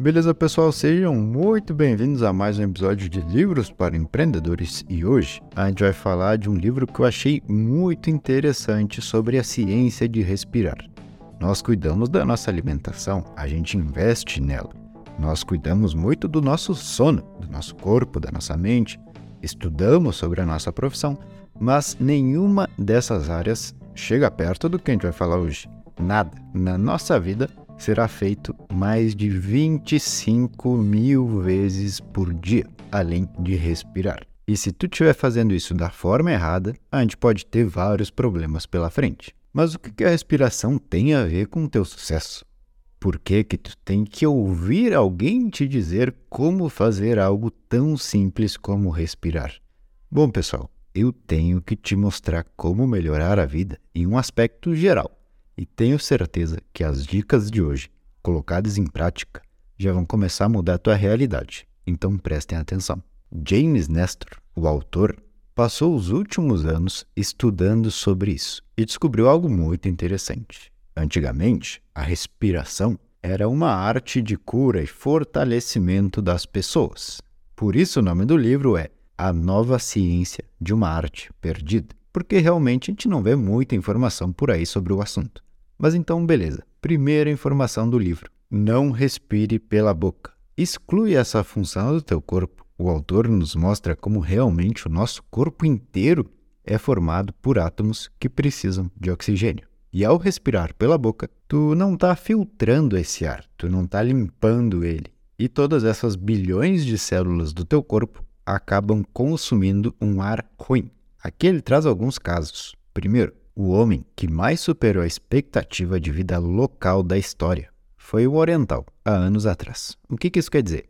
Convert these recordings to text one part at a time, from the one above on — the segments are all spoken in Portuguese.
Beleza, pessoal? Sejam muito bem-vindos a mais um episódio de Livros para Empreendedores e hoje a gente vai falar de um livro que eu achei muito interessante sobre a ciência de respirar. Nós cuidamos da nossa alimentação, a gente investe nela. Nós cuidamos muito do nosso sono, do nosso corpo, da nossa mente, estudamos sobre a nossa profissão, mas nenhuma dessas áreas chega perto do que a gente vai falar hoje. Nada na nossa vida será feito mais de 25 mil vezes por dia, além de respirar. E se tu estiver fazendo isso da forma errada, a gente pode ter vários problemas pela frente. Mas o que a respiração tem a ver com o teu sucesso? Por que, que tu tem que ouvir alguém te dizer como fazer algo tão simples como respirar? Bom, pessoal, eu tenho que te mostrar como melhorar a vida em um aspecto geral e tenho certeza que as dicas de hoje, colocadas em prática, já vão começar a mudar a tua realidade. Então prestem atenção. James Nestor, o autor, passou os últimos anos estudando sobre isso e descobriu algo muito interessante. Antigamente, a respiração era uma arte de cura e fortalecimento das pessoas. Por isso, o nome do livro é A Nova Ciência de uma Arte Perdida, porque realmente a gente não vê muita informação por aí sobre o assunto. Mas então, beleza. Primeira informação do livro: não respire pela boca. Exclui essa função do teu corpo. O autor nos mostra como realmente o nosso corpo inteiro é formado por átomos que precisam de oxigênio. E ao respirar pela boca, tu não está filtrando esse ar, tu não está limpando ele. E todas essas bilhões de células do teu corpo acabam consumindo um ar ruim. Aqui ele traz alguns casos. Primeiro, o homem que mais superou a expectativa de vida local da história foi o oriental, há anos atrás. O que, que isso quer dizer?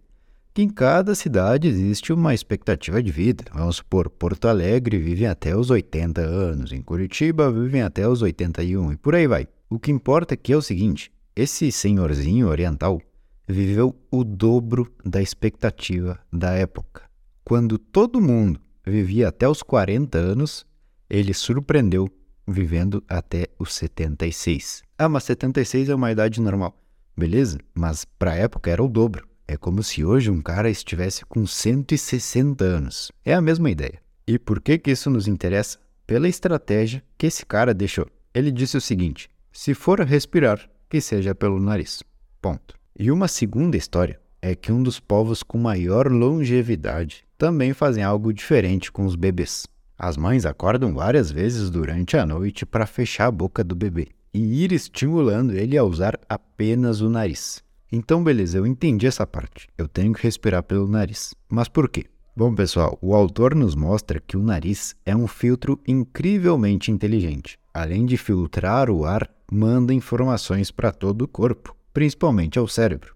Que em cada cidade existe uma expectativa de vida. Vamos supor, Porto Alegre vivem até os 80 anos, em Curitiba vivem até os 81 e por aí vai. O que importa aqui é o seguinte: esse senhorzinho oriental viveu o dobro da expectativa da época. Quando todo mundo vivia até os 40 anos, ele surpreendeu vivendo até os 76. Ah, mas 76 é uma idade normal. Beleza, mas para a época era o dobro. É como se hoje um cara estivesse com 160 anos. É a mesma ideia. E por que que isso nos interessa? Pela estratégia que esse cara deixou. Ele disse o seguinte: se for respirar, que seja pelo nariz. Ponto. E uma segunda história é que um dos povos com maior longevidade também fazem algo diferente com os bebês. As mães acordam várias vezes durante a noite para fechar a boca do bebê e ir estimulando ele a usar apenas o nariz. Então, beleza, eu entendi essa parte. Eu tenho que respirar pelo nariz. Mas por quê? Bom, pessoal, o autor nos mostra que o nariz é um filtro incrivelmente inteligente. Além de filtrar o ar, manda informações para todo o corpo, principalmente ao cérebro.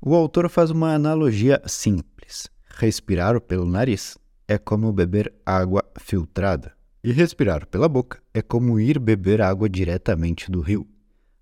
O autor faz uma analogia simples: respirar pelo nariz é como beber água filtrada. E respirar pela boca é como ir beber água diretamente do rio.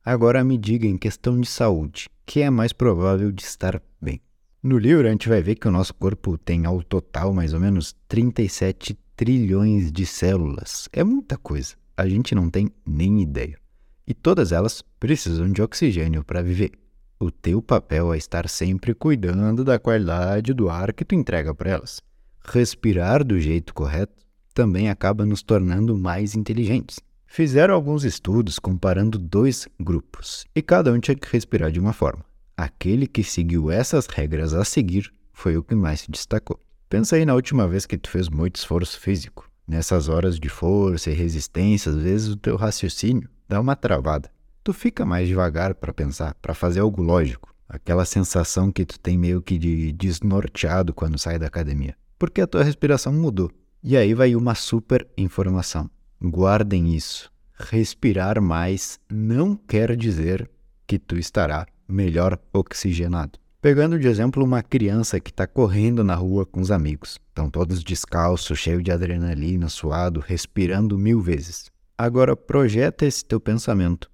Agora me diga em questão de saúde, que é mais provável de estar bem? No livro a gente vai ver que o nosso corpo tem ao total mais ou menos 37 trilhões de células. É muita coisa. A gente não tem nem ideia. E todas elas precisam de oxigênio para viver. O teu papel é estar sempre cuidando da qualidade do ar que tu entrega para elas respirar do jeito correto também acaba nos tornando mais inteligentes. Fizeram alguns estudos comparando dois grupos e cada um tinha que respirar de uma forma. Aquele que seguiu essas regras a seguir foi o que mais se destacou. Pensa aí na última vez que tu fez muito esforço físico. Nessas horas de força e resistência, às vezes o teu raciocínio dá uma travada. Tu fica mais devagar para pensar, para fazer algo lógico. Aquela sensação que tu tem meio que de desnorteado quando sai da academia porque a tua respiração mudou. E aí vai uma super informação. Guardem isso. Respirar mais não quer dizer que tu estará melhor oxigenado. Pegando de exemplo uma criança que está correndo na rua com os amigos. Estão todos descalços, cheio de adrenalina, suado, respirando mil vezes. Agora projeta esse teu pensamento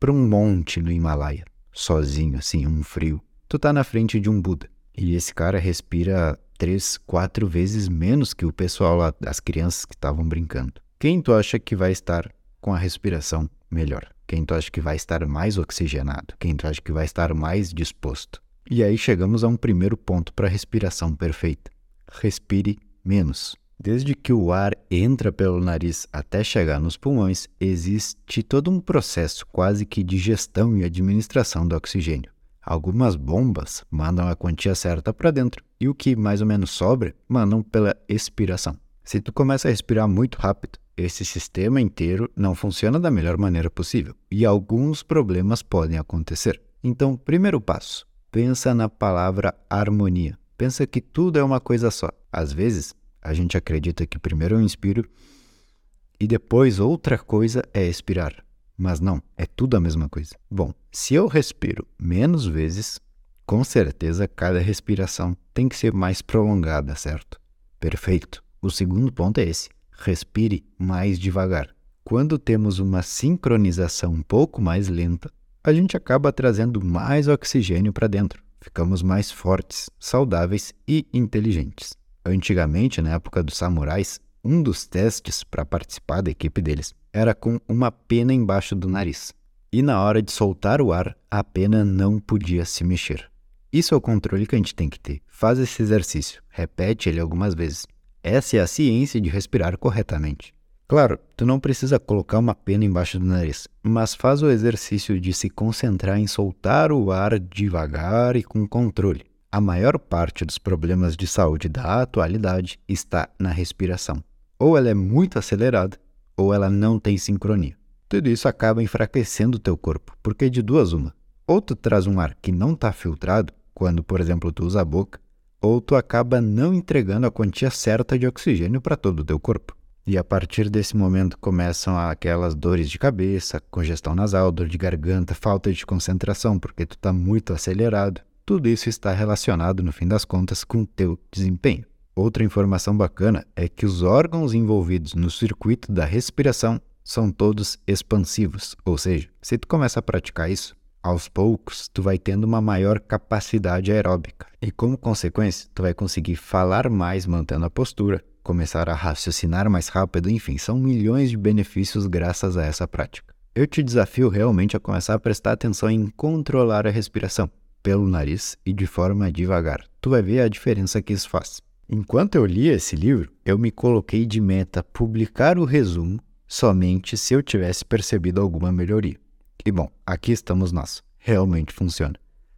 para um monte no Himalaia, sozinho assim, um frio. Tu tá na frente de um Buda e esse cara respira três, quatro vezes menos que o pessoal lá, as crianças que estavam brincando. Quem tu acha que vai estar com a respiração melhor? Quem tu acha que vai estar mais oxigenado? Quem tu acha que vai estar mais disposto? E aí chegamos a um primeiro ponto para a respiração perfeita. Respire menos. Desde que o ar entra pelo nariz até chegar nos pulmões, existe todo um processo quase que de gestão e administração do oxigênio. Algumas bombas mandam a quantia certa para dentro e o que mais ou menos sobra mandam pela expiração. Se tu começa a respirar muito rápido, esse sistema inteiro não funciona da melhor maneira possível e alguns problemas podem acontecer. Então, primeiro passo, pensa na palavra harmonia. Pensa que tudo é uma coisa só. Às vezes, a gente acredita que primeiro eu inspiro e depois outra coisa é expirar. Mas não, é tudo a mesma coisa. Bom, se eu respiro menos vezes, com certeza cada respiração tem que ser mais prolongada, certo? Perfeito. O segundo ponto é esse: respire mais devagar. Quando temos uma sincronização um pouco mais lenta, a gente acaba trazendo mais oxigênio para dentro. Ficamos mais fortes, saudáveis e inteligentes. Antigamente, na época dos samurais, um dos testes para participar da equipe deles era com uma pena embaixo do nariz. E na hora de soltar o ar, a pena não podia se mexer. Isso é o controle que a gente tem que ter. Faz esse exercício, repete ele algumas vezes. Essa é a ciência de respirar corretamente. Claro, tu não precisa colocar uma pena embaixo do nariz, mas faz o exercício de se concentrar em soltar o ar devagar e com controle. A maior parte dos problemas de saúde da atualidade está na respiração. Ou ela é muito acelerada, ou ela não tem sincronia. Tudo isso acaba enfraquecendo o teu corpo, porque de duas uma. Ou tu traz um ar que não está filtrado, quando, por exemplo, tu usa a boca, ou tu acaba não entregando a quantia certa de oxigênio para todo o teu corpo. E a partir desse momento começam aquelas dores de cabeça, congestão nasal, dor de garganta, falta de concentração porque tu está muito acelerado. Tudo isso está relacionado, no fim das contas, com o teu desempenho. Outra informação bacana é que os órgãos envolvidos no circuito da respiração são todos expansivos, ou seja, se tu começa a praticar isso, aos poucos tu vai tendo uma maior capacidade aeróbica e como consequência tu vai conseguir falar mais mantendo a postura, começar a raciocinar mais rápido, enfim, são milhões de benefícios graças a essa prática. Eu te desafio realmente a começar a prestar atenção em controlar a respiração pelo nariz e de forma devagar. Tu vai ver a diferença que isso faz. Enquanto eu lia esse livro, eu me coloquei de meta publicar o resumo somente se eu tivesse percebido alguma melhoria. E bom, aqui estamos nós. Realmente funciona.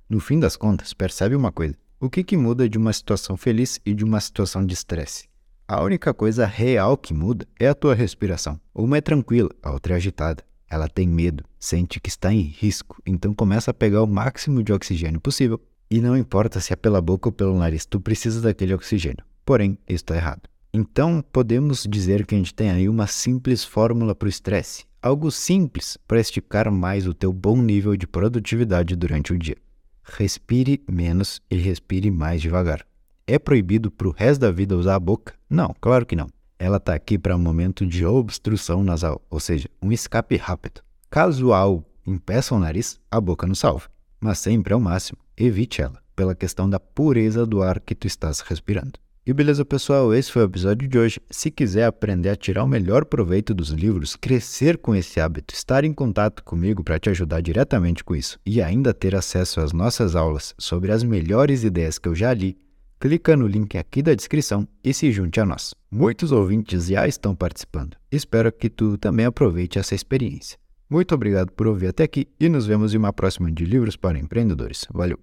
No fim das contas, percebe uma coisa: o que, que muda de uma situação feliz e de uma situação de estresse? A única coisa real que muda é a tua respiração. Uma é tranquila, a outra é agitada. Ela tem medo, sente que está em risco, então começa a pegar o máximo de oxigênio possível e não importa se é pela boca ou pelo nariz, tu precisa daquele oxigênio. Porém, isso está errado. Então, podemos dizer que a gente tem aí uma simples fórmula para o estresse. Algo simples para esticar mais o teu bom nível de produtividade durante o dia. Respire menos e respire mais devagar. É proibido para o resto da vida usar a boca? Não, claro que não. Ela está aqui para um momento de obstrução nasal, ou seja, um escape rápido. Caso algo impeça o nariz, a boca não salva mas sempre ao máximo, evite ela, pela questão da pureza do ar que tu estás respirando. E beleza, pessoal, esse foi o episódio de hoje. Se quiser aprender a tirar o melhor proveito dos livros, crescer com esse hábito, estar em contato comigo para te ajudar diretamente com isso e ainda ter acesso às nossas aulas sobre as melhores ideias que eu já li, clica no link aqui da descrição e se junte a nós. Muitos ouvintes já estão participando. Espero que tu também aproveite essa experiência. Muito obrigado por ouvir até aqui e nos vemos em uma próxima de Livros para Empreendedores. Valeu!